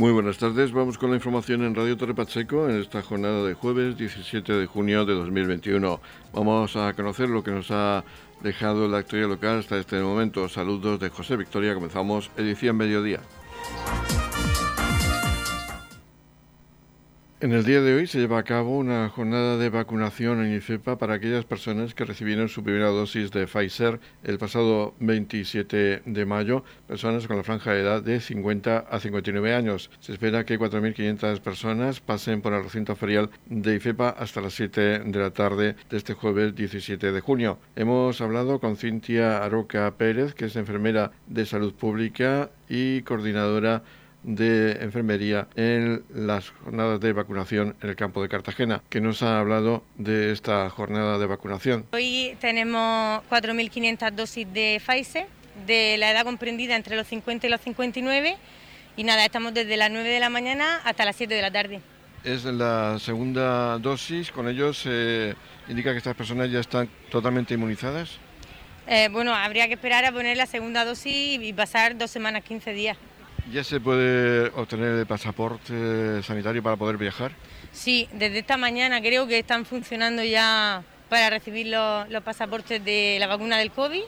Muy buenas tardes, vamos con la información en Radio Torre Pacheco en esta jornada de jueves 17 de junio de 2021. Vamos a conocer lo que nos ha dejado la actualidad local hasta este momento. Saludos de José Victoria, comenzamos edición mediodía. En el día de hoy se lleva a cabo una jornada de vacunación en IFEPA para aquellas personas que recibieron su primera dosis de Pfizer el pasado 27 de mayo, personas con la franja de edad de 50 a 59 años. Se espera que 4.500 personas pasen por el recinto ferial de IFEPA hasta las 7 de la tarde de este jueves 17 de junio. Hemos hablado con Cintia Aroca Pérez, que es enfermera de salud pública y coordinadora de enfermería en las jornadas de vacunación en el campo de Cartagena, que nos ha hablado de esta jornada de vacunación. Hoy tenemos 4.500 dosis de Pfizer de la edad comprendida entre los 50 y los 59 y nada, estamos desde las 9 de la mañana hasta las 7 de la tarde. Es la segunda dosis, con ellos se indica que estas personas ya están totalmente inmunizadas. Eh, bueno, habría que esperar a poner la segunda dosis y pasar dos semanas, 15 días. ¿Ya se puede obtener el pasaporte sanitario para poder viajar? Sí, desde esta mañana creo que están funcionando ya para recibir los, pasaportes de la vacuna del COVID.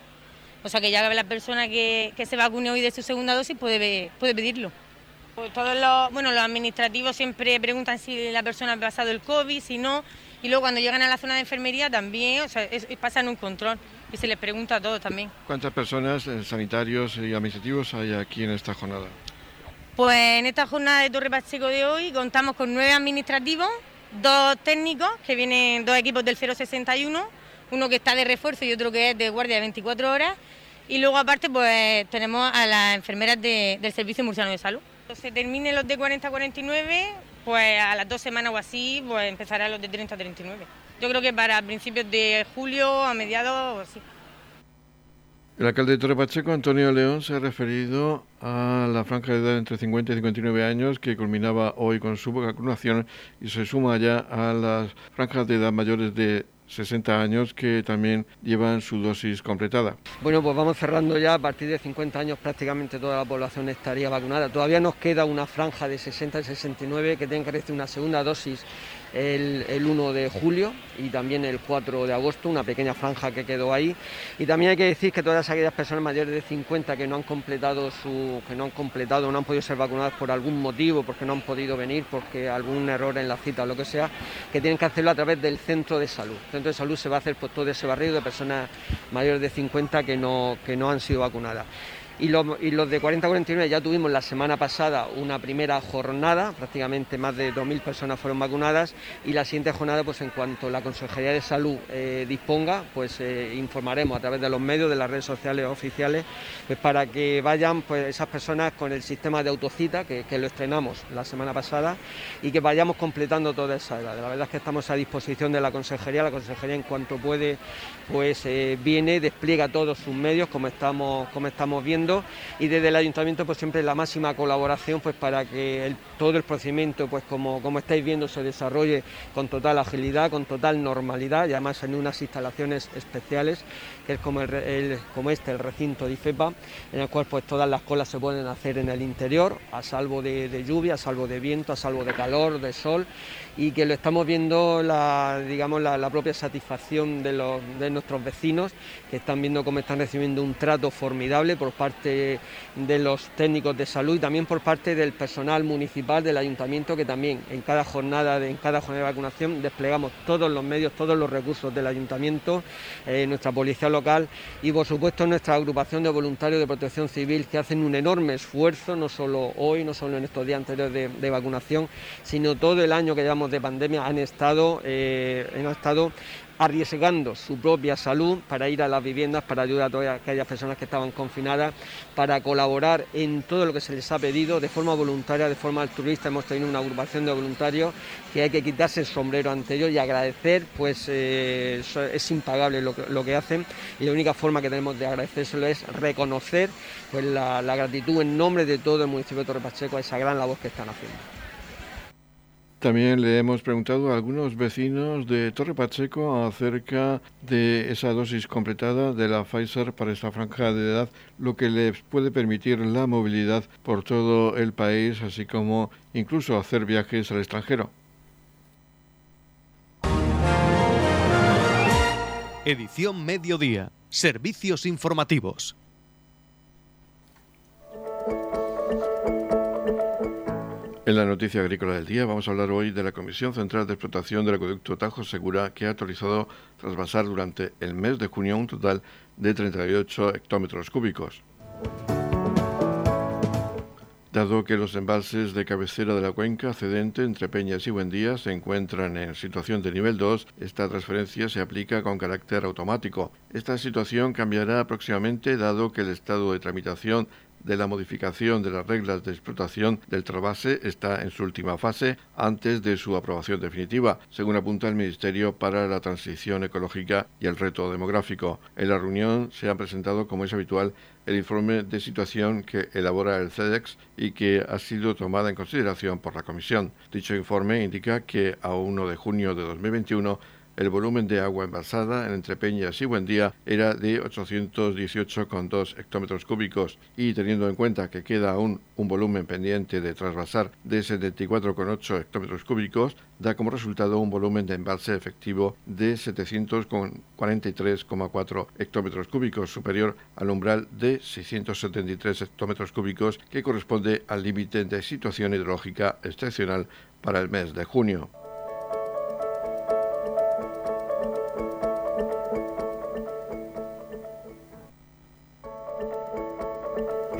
O sea que ya la persona que, se vacune hoy de su segunda dosis puede, puede pedirlo. Pues todos los, bueno, los administrativos siempre preguntan si la persona ha pasado el COVID, si no, y luego cuando llegan a la zona de enfermería también, o sea, pasan un control y se les pregunta a todos también. ¿Cuántas personas, sanitarios y administrativos hay aquí en esta jornada? Pues en esta jornada de Torre Pacheco de hoy contamos con nueve administrativos, dos técnicos, que vienen dos equipos del 061, uno que está de refuerzo y otro que es de guardia de 24 horas, y luego aparte pues tenemos a las enfermeras del Servicio Murciano de Salud. Cuando se terminen los de 40-49, pues a las dos semanas o así, pues empezarán los de 30-39. Yo creo que para principios de julio, a mediados o así. El alcalde de Torre Pacheco, Antonio León, se ha referido a la franja de edad entre 50 y 59 años que culminaba hoy con su vacunación y se suma ya a las franjas de edad mayores de 60 años que también llevan su dosis completada. Bueno, pues vamos cerrando ya, a partir de 50 años prácticamente toda la población estaría vacunada. Todavía nos queda una franja de 60 y 69 que tienen que recibir una segunda dosis el, 1 de julio y también el 4 de agosto, una pequeña franja que quedó ahí. Y también hay que decir que todas aquellas personas mayores de 50 que no han completado su, que no han completado, no han podido ser vacunadas por algún motivo, porque no han podido venir, porque algún error en la cita o lo que sea, que tienen que hacerlo a través del centro de salud. El centro de salud se va a hacer por todo ese barrio de personas mayores de 50 que no, que no han sido vacunadas. Y los, de 40-49 ya tuvimos la semana pasada una primera jornada, prácticamente más de 2.000 personas fueron vacunadas y la siguiente jornada, pues en cuanto la Consejería de Salud eh, disponga, pues eh, informaremos a través de los medios, de las redes sociales oficiales, pues para que vayan pues esas personas con el sistema de autocita, que, lo estrenamos la semana pasada, y que vayamos completando toda esa edad. La verdad es que estamos a disposición de la Consejería, la Consejería en cuanto puede, pues eh, viene, despliega todos sus medios, como estamos, como estamos viendo y desde el ayuntamiento pues siempre la máxima colaboración pues para que todo el procedimiento pues como, como estáis viendo se desarrolle con total agilidad, con total normalidad y además en unas instalaciones especiales que es como, el, como este, el recinto de IFEPA, en el cual pues todas las colas se pueden hacer en el interior, a salvo de, lluvia, a salvo de viento, a salvo de calor, de sol, y que lo estamos viendo la, digamos, la, propia satisfacción de, los, de nuestros vecinos, que están viendo cómo están recibiendo un trato formidable por parte de los técnicos de salud y también por parte del personal municipal del ayuntamiento, que también en cada jornada de, en cada jornada de vacunación desplegamos todos los medios, todos los recursos del ayuntamiento, eh, nuestra policía local y por supuesto nuestra agrupación de voluntarios de protección civil que hacen un enorme esfuerzo, no solo hoy, no solo en estos días anteriores de, vacunación, sino todo el año que llevamos de pandemia han estado, eh, han estado arriesgando su propia salud para ir a las viviendas, para ayudar a todas aquellas personas que estaban confinadas, para colaborar en todo lo que se les ha pedido de forma voluntaria, de forma altruista. Hemos tenido una agrupación de voluntarios que hay que quitarse el sombrero ante ellos y agradecer, pues eh, es impagable lo que, hacen y la única forma que tenemos de agradecérselo es reconocer pues, la, gratitud en nombre de todo el municipio de Torre Pacheco a esa gran labor que están haciendo. También le hemos preguntado a algunos vecinos de Torre Pacheco acerca de esa dosis completada de la Pfizer para esta franja de edad, lo que les puede permitir la movilidad por todo el país, así como incluso hacer viajes al extranjero. Edición Mediodía. Servicios informativos. En la noticia agrícola del día vamos a hablar hoy de la Comisión Central de Explotación del Acueducto Tajo Segura que ha autorizado trasvasar durante el mes de junio un total de 38 hectómetros cúbicos. Dado que los embalses de cabecera de la cuenca cedente entre Peñas y Buendía se encuentran en situación de nivel 2, esta transferencia se aplica con carácter automático. Esta situación cambiará próximamente dado que el estado de tramitación de la modificación de las reglas de explotación del trasvase está en su última fase antes de su aprobación definitiva, según apunta el Ministerio para la Transición Ecológica y el Reto Demográfico. En la reunión se ha presentado, como es habitual, el informe de situación que elabora el CEDEX y que ha sido tomada en consideración por la Comisión. Dicho informe indica que a 1 de junio de 2021 el volumen de agua envasada en Entrepeñas y Buendía era de 818,2 hectómetros cúbicos y teniendo en cuenta que queda aún un volumen pendiente de trasvasar de 74,8 hectómetros cúbicos, da como resultado un volumen de embalse efectivo de 743,4 hectómetros cúbicos, superior al umbral de 673 hectómetros cúbicos que corresponde al límite de situación hidrológica excepcional para el mes de junio.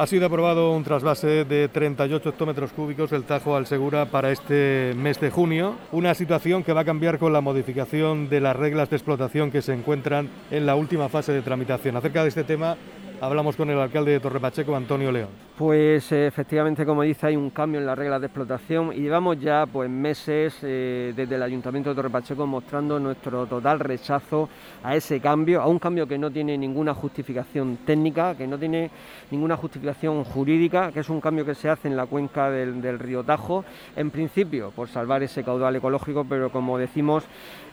Ha sido aprobado un trasvase de 38 hectómetros cúbicos del Tajo al Segura para este mes de junio, una situación que va a cambiar con la modificación de las reglas de explotación que se encuentran en la última fase de tramitación. Acerca de este tema hablamos con el alcalde de Torre Pacheco, Antonio León. Pues eh, efectivamente, como dice, hay un cambio en las reglas de explotación y llevamos ya pues meses eh, desde el Ayuntamiento de Torre Pacheco mostrando nuestro total rechazo a ese cambio, a un cambio que no tiene ninguna justificación técnica, que no tiene ninguna justificación jurídica, que es un cambio que se hace en la cuenca del, río Tajo, en principio por salvar ese caudal ecológico, pero como decimos,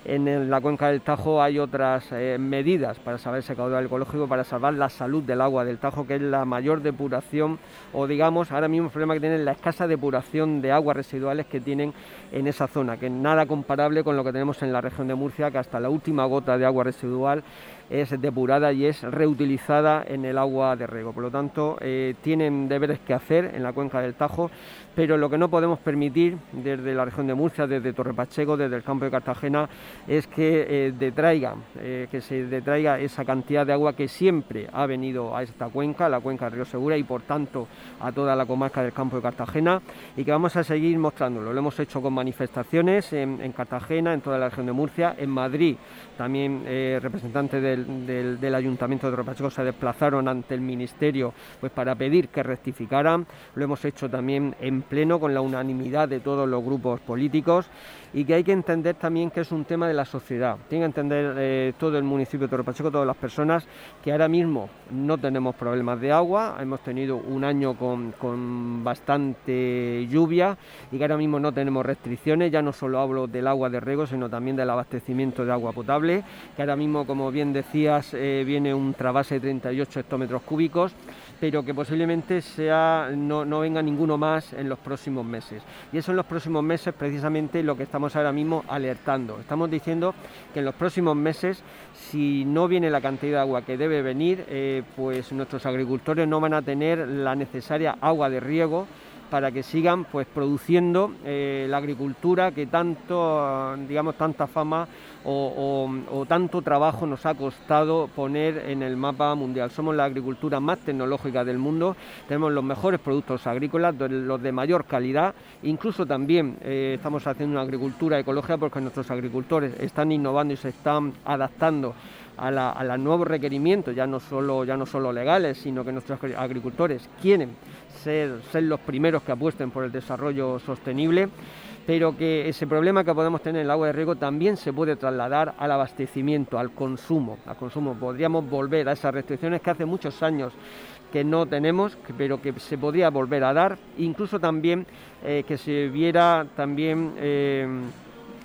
en la cuenca del Tajo hay otras eh, medidas para salvar ese caudal ecológico, para salvar la salud del agua del Tajo, que es la mayor depuración o digamos ahora mismo el problema que tienen la escasa depuración de aguas residuales que tienen en esa zona, que es nada comparable con lo que tenemos en la región de Murcia, que hasta la última gota de agua residual es depurada y es reutilizada en el agua de riego. Por lo tanto, eh, tienen deberes que hacer en la cuenca del Tajo, pero lo que no podemos permitir desde la región de Murcia, desde Torre Pacheco, desde el campo de Cartagena, es que eh, eh, que se detraiga esa cantidad de agua que siempre ha venido a esta cuenca, la cuenca del Río Segura y por tanto a toda la comarca del campo de Cartagena y que vamos a seguir mostrándolo. Lo hemos hecho con manifestaciones en, Cartagena, en toda la región de Murcia, en Madrid también eh, representantes del, Ayuntamiento de Torre Pacheco se desplazaron ante el Ministerio pues, para pedir que rectificaran. Lo hemos hecho también en pleno con la unanimidad de todos los grupos políticos y que hay que entender también que es un tema de la sociedad. Tiene que entender eh, todo el municipio de Torre Pacheco, todas las personas, que ahora mismo no tenemos problemas de agua, hemos tenido un año con, con bastante lluvia y que ahora mismo no tenemos restricciones, ya no solo hablo del agua de riego, sino también del abastecimiento de agua potable, que ahora mismo, como bien decías, eh, viene un trabase de 38 hectómetros cúbicos pero que posiblemente sea, no, no, venga ninguno más en los próximos meses. Y eso en los próximos meses precisamente lo que estamos ahora mismo alertando. Estamos diciendo que en los próximos meses, si no viene la cantidad de agua que debe venir, eh, pues nuestros agricultores no van a tener la necesaria agua de riego para que sigan pues produciendo eh, la agricultura que tanto digamos tanta fama o, tanto trabajo nos ha costado poner en el mapa mundial. Somos la agricultura más tecnológica del mundo, tenemos los mejores productos agrícolas, los de mayor calidad, incluso también eh, estamos haciendo una agricultura ecológica porque nuestros agricultores están innovando y se están adaptando a, los nuevos requerimientos, ya no, solo, ya no solo legales, sino que nuestros agricultores quieren ser, ser los primeros que apuesten por el desarrollo sostenible pero que ese problema que podemos tener en el agua de riego también se puede trasladar al abastecimiento, al consumo. Al consumo podríamos volver a esas restricciones que hace muchos años que no tenemos, pero que se podría volver a dar, incluso también eh, que se viera también eh,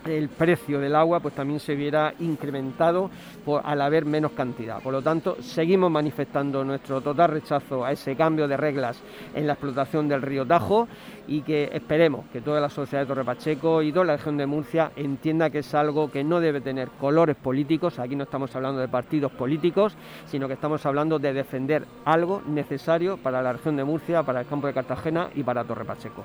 el precio del agua pues también se viera incrementado por, al haber menos cantidad. Por lo tanto, seguimos manifestando nuestro total rechazo a ese cambio de reglas en la explotación del río Tajo y que esperemos que toda la sociedad de Torre Pacheco y toda la región de Murcia entienda que es algo que no debe tener colores políticos, aquí no estamos hablando de partidos políticos, sino que estamos hablando de defender algo necesario para la región de Murcia, para el campo de Cartagena y para Torre Pacheco.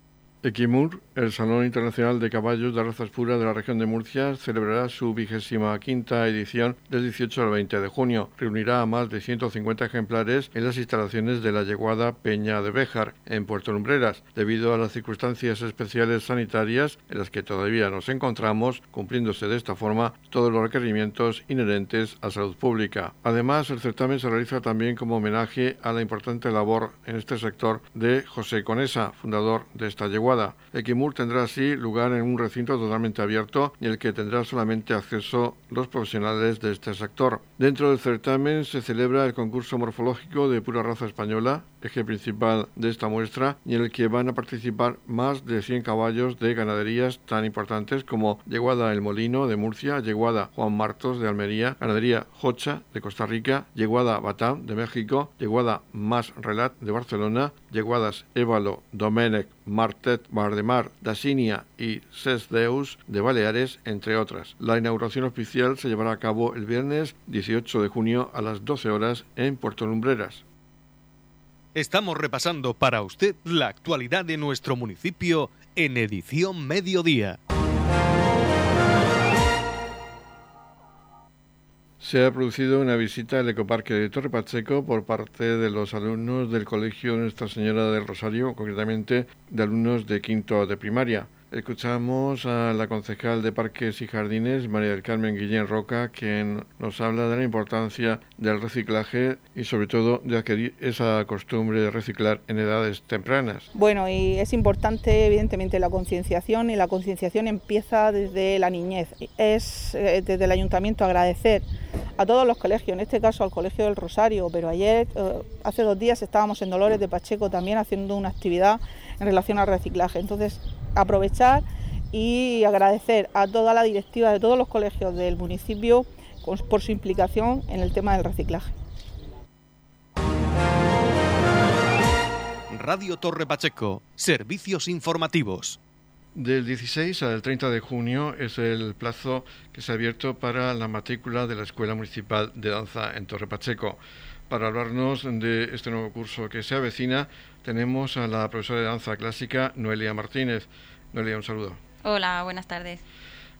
Equimur, el Salón Internacional de Caballos de Razas Puras de la región de Murcia, celebrará su vigésima quinta edición del 18 al 20 de junio. Reunirá a más de 150 ejemplares en las instalaciones de la yeguada Peña de Béjar, en Puerto Lumbreras, debido a las circunstancias especiales sanitarias en las que todavía nos encontramos, cumpliéndose de esta forma todos los requerimientos inherentes a salud pública. Además, el certamen se realiza también como homenaje a la importante labor en este sector de José Conesa, fundador de esta yeguada Equimur tendrá así lugar en un recinto totalmente abierto y el que tendrá solamente acceso los profesionales de este sector. Dentro del certamen se celebra el concurso morfológico de pura raza española, eje principal de esta muestra, y en el que van a participar más de 100 caballos de ganaderías tan importantes como Yeguada El Molino de Murcia, Yeguada Juan Martos de Almería, Ganadería Jocha de Costa Rica, Yeguada Batam de México, Yeguada Más Relat de Barcelona, Yeguadas Évalo, Domenech, Martet, Bardemar, Dasinia y Sesdeus de Baleares, entre otras. La inauguración oficial se llevará a cabo el viernes 18 de junio a las 12 horas en Puerto Lumbreras. Estamos repasando para usted la actualidad de nuestro municipio en edición mediodía. Se ha producido una visita al ecoparque de Torre Pacheco por parte de los alumnos del Colegio Nuestra Señora del Rosario, concretamente de alumnos de quinto de primaria. Escuchamos a la concejal de Parques y Jardines, María del Carmen Guillén Roca, quien nos habla de la importancia del reciclaje y sobre todo de adquirir esa costumbre de reciclar en edades tempranas. Bueno, y es importante evidentemente la concienciación y la concienciación empieza desde la niñez. Es eh, desde el ayuntamiento agradecer a todos los colegios, en este caso al Colegio del Rosario, pero ayer, eh, hace dos días estábamos en Dolores de Pacheco también haciendo una actividad en relación al reciclaje. Entonces, aprovechar y agradecer a toda la directiva de todos los colegios del municipio por su implicación en el tema del reciclaje. Radio Torre Pacheco, servicios informativos. Del 16 al 30 de junio es el plazo que se ha abierto para la matrícula de la Escuela Municipal de Danza en Torre Pacheco. Para hablarnos de este nuevo curso que se avecina, tenemos a la profesora de danza clásica Noelia Martínez. Noelia, un saludo. Hola, buenas tardes.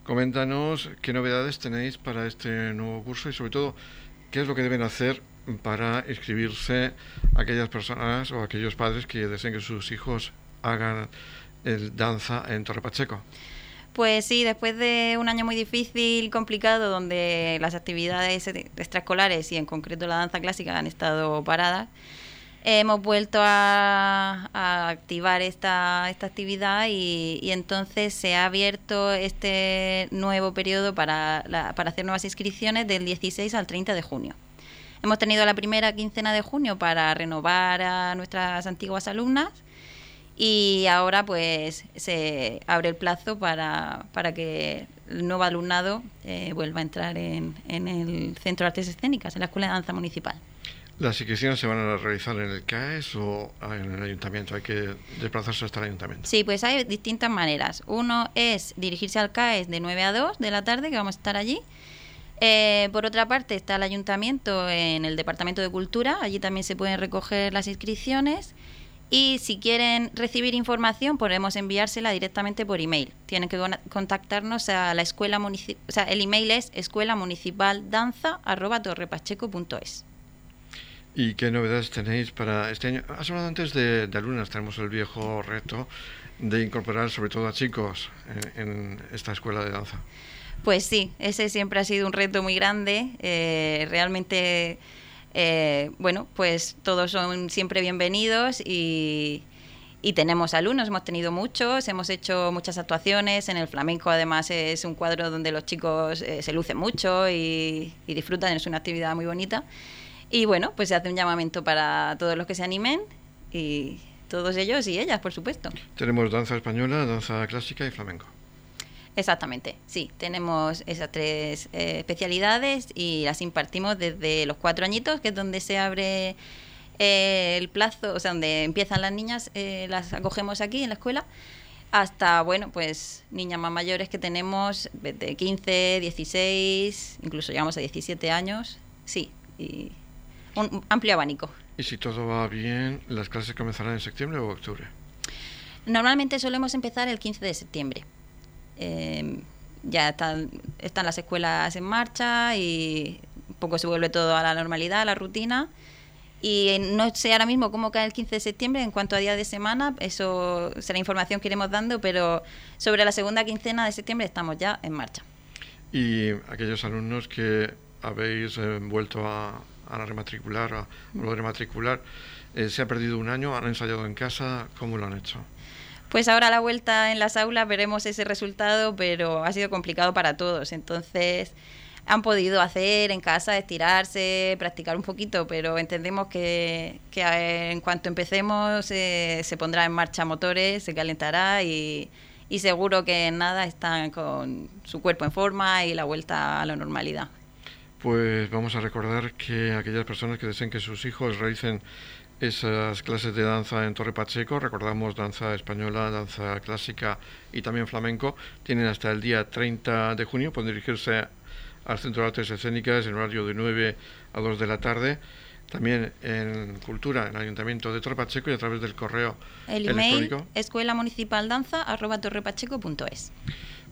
Coméntanos qué novedades tenéis para este nuevo curso y sobre todo qué es lo que deben hacer para inscribirse aquellas personas o aquellos padres que deseen que sus hijos hagan el danza en Torre Pacheco. Pues sí, después de un año muy difícil, complicado, donde las actividades extraescolares y en concreto la danza clásica han estado paradas, hemos vuelto a, activar esta, esta actividad y, entonces se ha abierto este nuevo periodo para, para hacer nuevas inscripciones del 16 al 30 de junio. Hemos tenido la primera quincena de junio para renovar a nuestras antiguas alumnas y ahora pues se abre el plazo para, para que el nuevo alumnado eh, vuelva a entrar en, en el Centro de Artes Escénicas, en la Escuela de Danza Municipal. ¿Las inscripciones se van a realizar en el CAES o en el ayuntamiento? ¿Hay que desplazarse hasta el ayuntamiento? Sí, pues hay distintas maneras. Uno es dirigirse al CAES de 9 a 2 de la tarde, que vamos a estar allí. Eh, por otra parte está el ayuntamiento en el Departamento de Cultura, allí también se pueden recoger las inscripciones. Y si quieren recibir información, podemos enviársela directamente por email. Tienen que contactarnos a la escuela municipal, o sea, el email es escuela municipal danza ¿Y qué novedades tenéis para este año? Has hablado antes de, alumnas, tenemos el viejo reto de incorporar sobre todo a chicos en, esta escuela de danza. Pues sí, ese siempre ha sido un reto muy grande. Eh, realmente, eh, bueno, pues todos son siempre bienvenidos y, tenemos alumnos, hemos tenido muchos, hemos hecho muchas actuaciones. En el flamenco, además, es un cuadro donde los chicos eh, se lucen mucho y, y disfrutan, es una actividad muy bonita. Y bueno, pues se hace un llamamiento para todos los que se animen y todos ellos y ellas, por supuesto. Tenemos danza española, danza clásica y flamenco. Exactamente, sí, tenemos esas tres eh, especialidades y las impartimos desde los cuatro añitos, que es donde se abre eh, el plazo, o sea, donde empiezan las niñas, eh, las acogemos aquí en la escuela, hasta, bueno, pues niñas más mayores que tenemos de 15, 16, incluso llegamos a 17 años, sí, y un amplio abanico. Y si todo va bien, ¿las clases comenzarán en septiembre o octubre? Normalmente solemos empezar el 15 de septiembre. Em, ya están, están las escuelas en marcha y un poco se vuelve todo a la normalidad, a la rutina. Y no sé ahora mismo cómo cae el 15 de septiembre en cuanto a día de semana, eso será información que iremos dando, pero sobre la segunda quincena de septiembre estamos ya en marcha. Y aquellos alumnos que habéis eh, vuelto a, a rematricular, a, lo de rematricular, eh, se ha perdido un año, han ensayado en casa, ¿cómo lo han hecho? Pues ahora a la vuelta en las aulas veremos ese resultado, pero ha sido complicado para todos. Entonces han podido hacer en casa, estirarse, practicar un poquito, pero entendemos que, en cuanto empecemos eh, se pondrá en marcha motores, se calentará y, y seguro que nada están con su cuerpo en forma y la vuelta a la normalidad pues vamos a recordar que aquellas personas que deseen que sus hijos realicen esas clases de danza en Torre Pacheco, recordamos danza española, danza clásica y también flamenco, tienen hasta el día 30 de junio, pueden dirigirse al Centro de Artes Escénicas en horario de 9 a 2 de la tarde, también en Cultura, en el Ayuntamiento de Torre Pacheco y a través del correo el email escuela municipal danza arroba torrepacheco.es.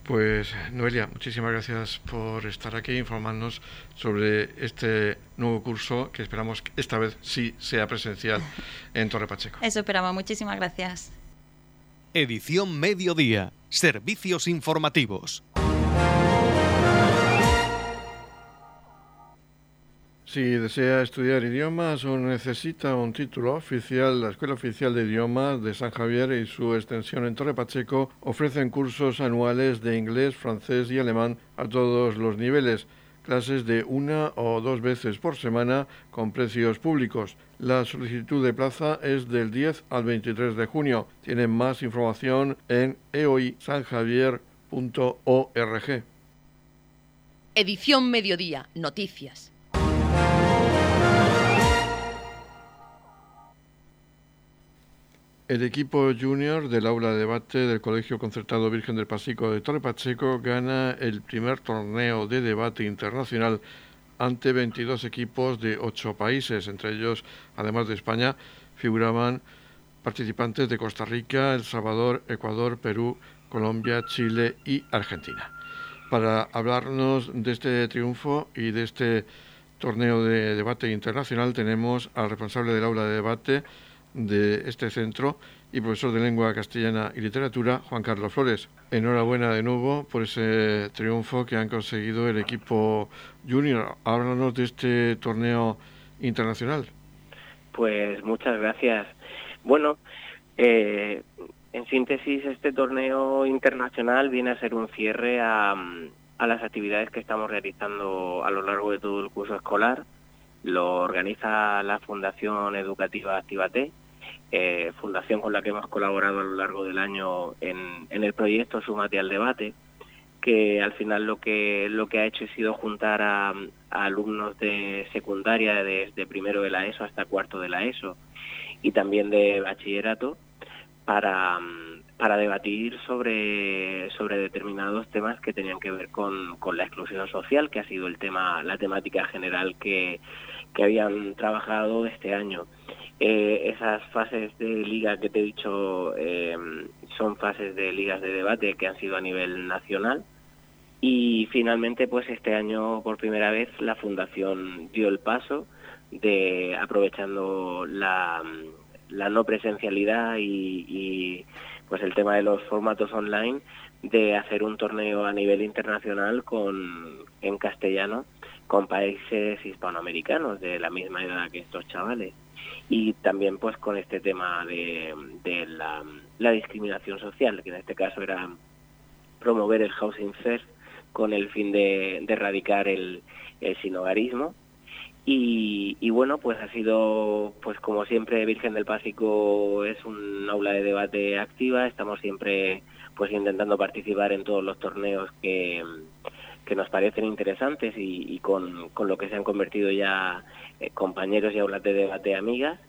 Pues Noelia, muchísimas gracias por estar aquí informarnos sobre este nuevo curso que esperamos que esta vez sí sea presencial en Torre Pacheco. Eso esperamos, muchísimas gracias. Edición Mediodía, Servicios Informativos. Si desea estudiar idiomas o necesita un título oficial, la Escuela Oficial de Idiomas de San Javier y su extensión en Torre Pacheco ofrecen cursos anuales de inglés, francés y alemán a todos los niveles, clases de una o dos veces por semana con precios públicos. La solicitud de plaza es del 10 al 23 de junio. Tienen más información en eoisanjavier.org. Edición Mediodía, Noticias. El equipo junior del aula de debate del Colegio Concertado Virgen del Pasico de Torre Pacheco gana el primer torneo de debate internacional ante 22 equipos de 8 países. Entre ellos, además de España, figuraban participantes de Costa Rica, El Salvador, Ecuador, Perú, Colombia, Chile y Argentina. Para hablarnos de este triunfo y de este torneo de debate internacional tenemos al responsable del aula de debate, de este centro y profesor de lengua castellana y literatura, Juan Carlos Flores. Enhorabuena de nuevo por ese triunfo que han conseguido el equipo junior. Háblanos de este torneo internacional. Pues muchas gracias. Bueno, eh, en síntesis, este torneo internacional viene a ser un cierre a, a las actividades que estamos realizando a lo largo de todo el curso escolar lo organiza la Fundación Educativa Activate eh, fundación con la que hemos colaborado a lo largo del año en, el proyecto Sumate al Debate, que al final lo que, lo que ha hecho ha sido juntar a, alumnos de secundaria desde primero de la ESO hasta cuarto de la ESO y también de bachillerato para, para debatir sobre, sobre determinados temas que tenían que ver con, con, la exclusión social, que ha sido el tema, la temática general que, que habían trabajado este año. Eh, esas fases de liga que te he dicho eh, son fases de ligas de debate que han sido a nivel nacional. Y finalmente pues este año por primera vez la fundación dio el paso de aprovechando la, la no presencialidad y, pues el tema de los formatos online de hacer un torneo a nivel internacional con en castellano con países hispanoamericanos de la misma edad que estos chavales y también pues con este tema de, la, discriminación social que en este caso era promover el housing first con el fin de, erradicar el, el sinogarismo y, bueno, pues ha sido, pues como siempre, Virgen del Pásico es un aula de debate activa, estamos siempre pues intentando participar en todos los torneos que, que nos parecen interesantes y, con, con, lo que se han convertido ya eh, compañeros y aulas de debate amigas.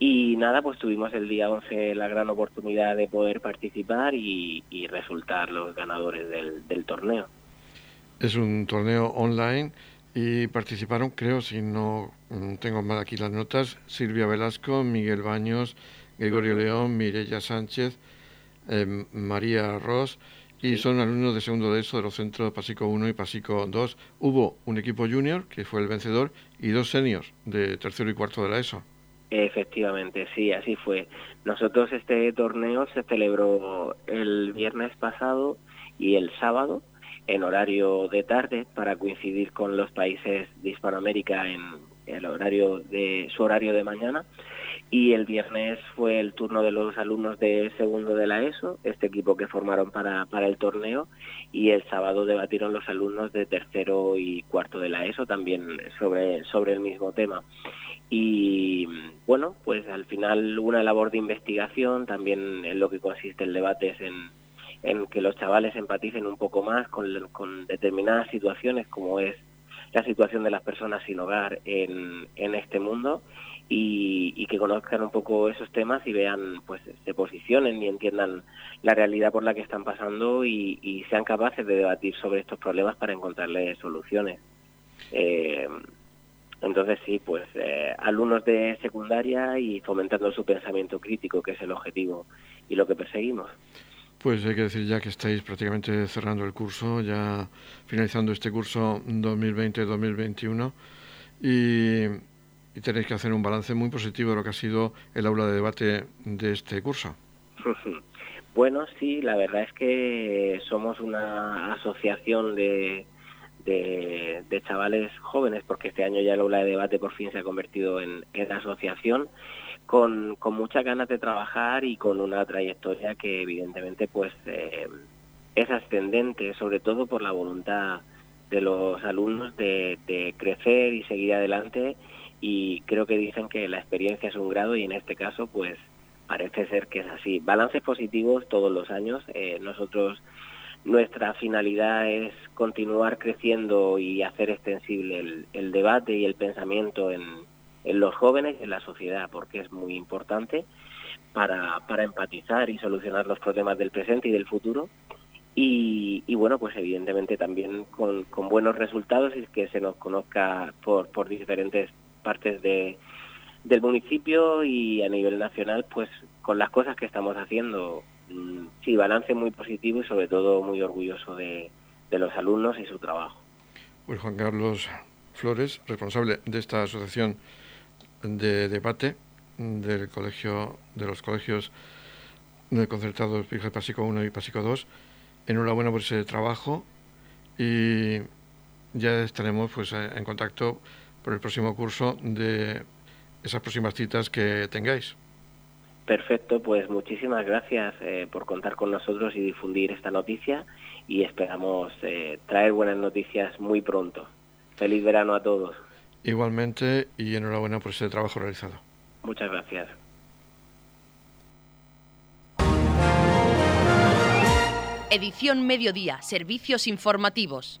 Y nada, pues tuvimos el día 11 la gran oportunidad de poder participar y, resultar los ganadores del, torneo. Es un torneo online y participaron, creo, si no mm, tengo mal aquí las notas, Silvia Velasco, Miguel Baños, Gregorio León, Mireya Sánchez, em, María Ross, y son alumnos de segundo de ESO de los centros Pasico 1 y Pasico 2. Hubo un equipo junior, que fue el vencedor, y dos seniors de tercero y cuarto de la ESO. Efectivamente, sí, así fue. Nosotros este torneo se celebró el viernes pasado y el sábado en horario de tarde para coincidir con los países de Hispanoamérica en el horario de su horario de mañana y el viernes fue el turno de los alumnos de segundo de la ESO, este equipo que formaron para, para el torneo, y el sábado debatieron los alumnos de tercero y cuarto de la ESO también sobre, sobre el mismo tema. Y bueno, pues al final una labor de investigación, también en lo que consiste el debate es en, en que los chavales empaticen un poco más con, determinadas situaciones como es la situación de las personas sin hogar en, este mundo y, que conozcan un poco esos temas y vean, pues se posicionen y entiendan la realidad por la que están pasando y, sean capaces de debatir sobre estos problemas para encontrarles soluciones. Eh, entonces sí, pues eh, alumnos de secundaria y fomentando su pensamiento crítico, que es el objetivo y lo que perseguimos. Pues hay que decir ya que estáis prácticamente cerrando el curso, ya finalizando este curso 2020-2021 y, y, tenéis que hacer un balance muy positivo de lo que ha sido el aula de debate de este curso. Bueno, sí, la verdad es que somos una asociación de, de, chavales jóvenes, porque este año ya el aula de debate por fin se ha convertido en, en asociación con, con muchas ganas de trabajar y con una trayectoria que evidentemente pues eh, es ascendente, sobre todo por la voluntad de los alumnos de, crecer y seguir adelante y creo que dicen que la experiencia es un grado y en este caso pues parece ser que es así. Balances positivos todos los años. Eh, nosotros nuestra finalidad es continuar creciendo y hacer extensible el debate y el pensamiento en, en los jóvenes y en la sociedad, porque es muy importante para, para empatizar y solucionar los problemas del presente y del futuro. Y, y bueno, pues evidentemente también con, con, buenos resultados y que se nos conozca por, por diferentes partes de, del municipio y a nivel nacional, pues con las cosas que estamos haciendo. Mm, sí, balance muy positivo y sobre todo muy orgulloso de, de los alumnos y su trabajo. Pues Juan Carlos Flores, responsable de esta asociación de debate del colegio de los colegios del concertado de Pasico 1 y Pasico 2. Enhorabuena por ese trabajo y ya estaremos pues en contacto por el próximo curso de esas próximas citas que tengáis. Perfecto, pues muchísimas gracias eh, por contar con nosotros y difundir esta noticia y esperamos eh, traer buenas noticias muy pronto. Feliz verano a todos. Igualmente y enhorabuena por ese trabajo realizado. Muchas gracias. Edición Mediodía, Servicios Informativos.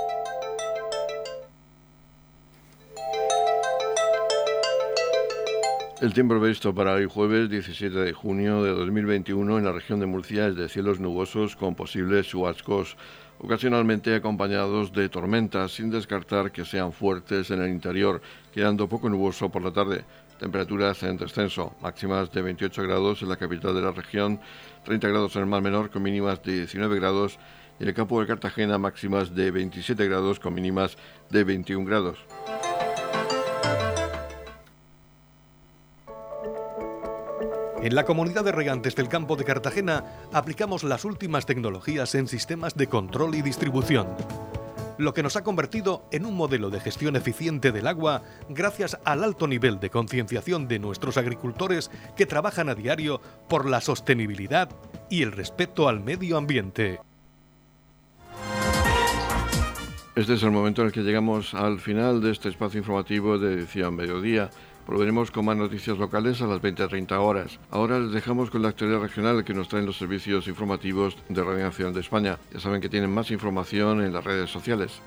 El tiempo previsto para hoy jueves 17 de junio de 2021 en la región de Murcia es de cielos nubosos con posibles chubascos, ocasionalmente acompañados de tormentas, sin descartar que sean fuertes en el interior, quedando poco nuboso por la tarde. Temperaturas en descenso, máximas de 28 grados en la capital de la región, 30 grados en el mar menor con mínimas de 19 grados y en el campo de Cartagena máximas de 27 grados con mínimas de 21 grados. En la comunidad de regantes del campo de Cartagena aplicamos las últimas tecnologías en sistemas de control y distribución, lo que nos ha convertido en un modelo de gestión eficiente del agua gracias al alto nivel de concienciación de nuestros agricultores que trabajan a diario por la sostenibilidad y el respeto al medio ambiente. Este es el momento en el que llegamos al final de este espacio informativo de edición mediodía. Volveremos con más noticias locales a las 20.30 horas. Ahora les dejamos con la actualidad regional que nos traen los servicios informativos de Radio Nacional de España. Ya saben que tienen más información en las redes sociales.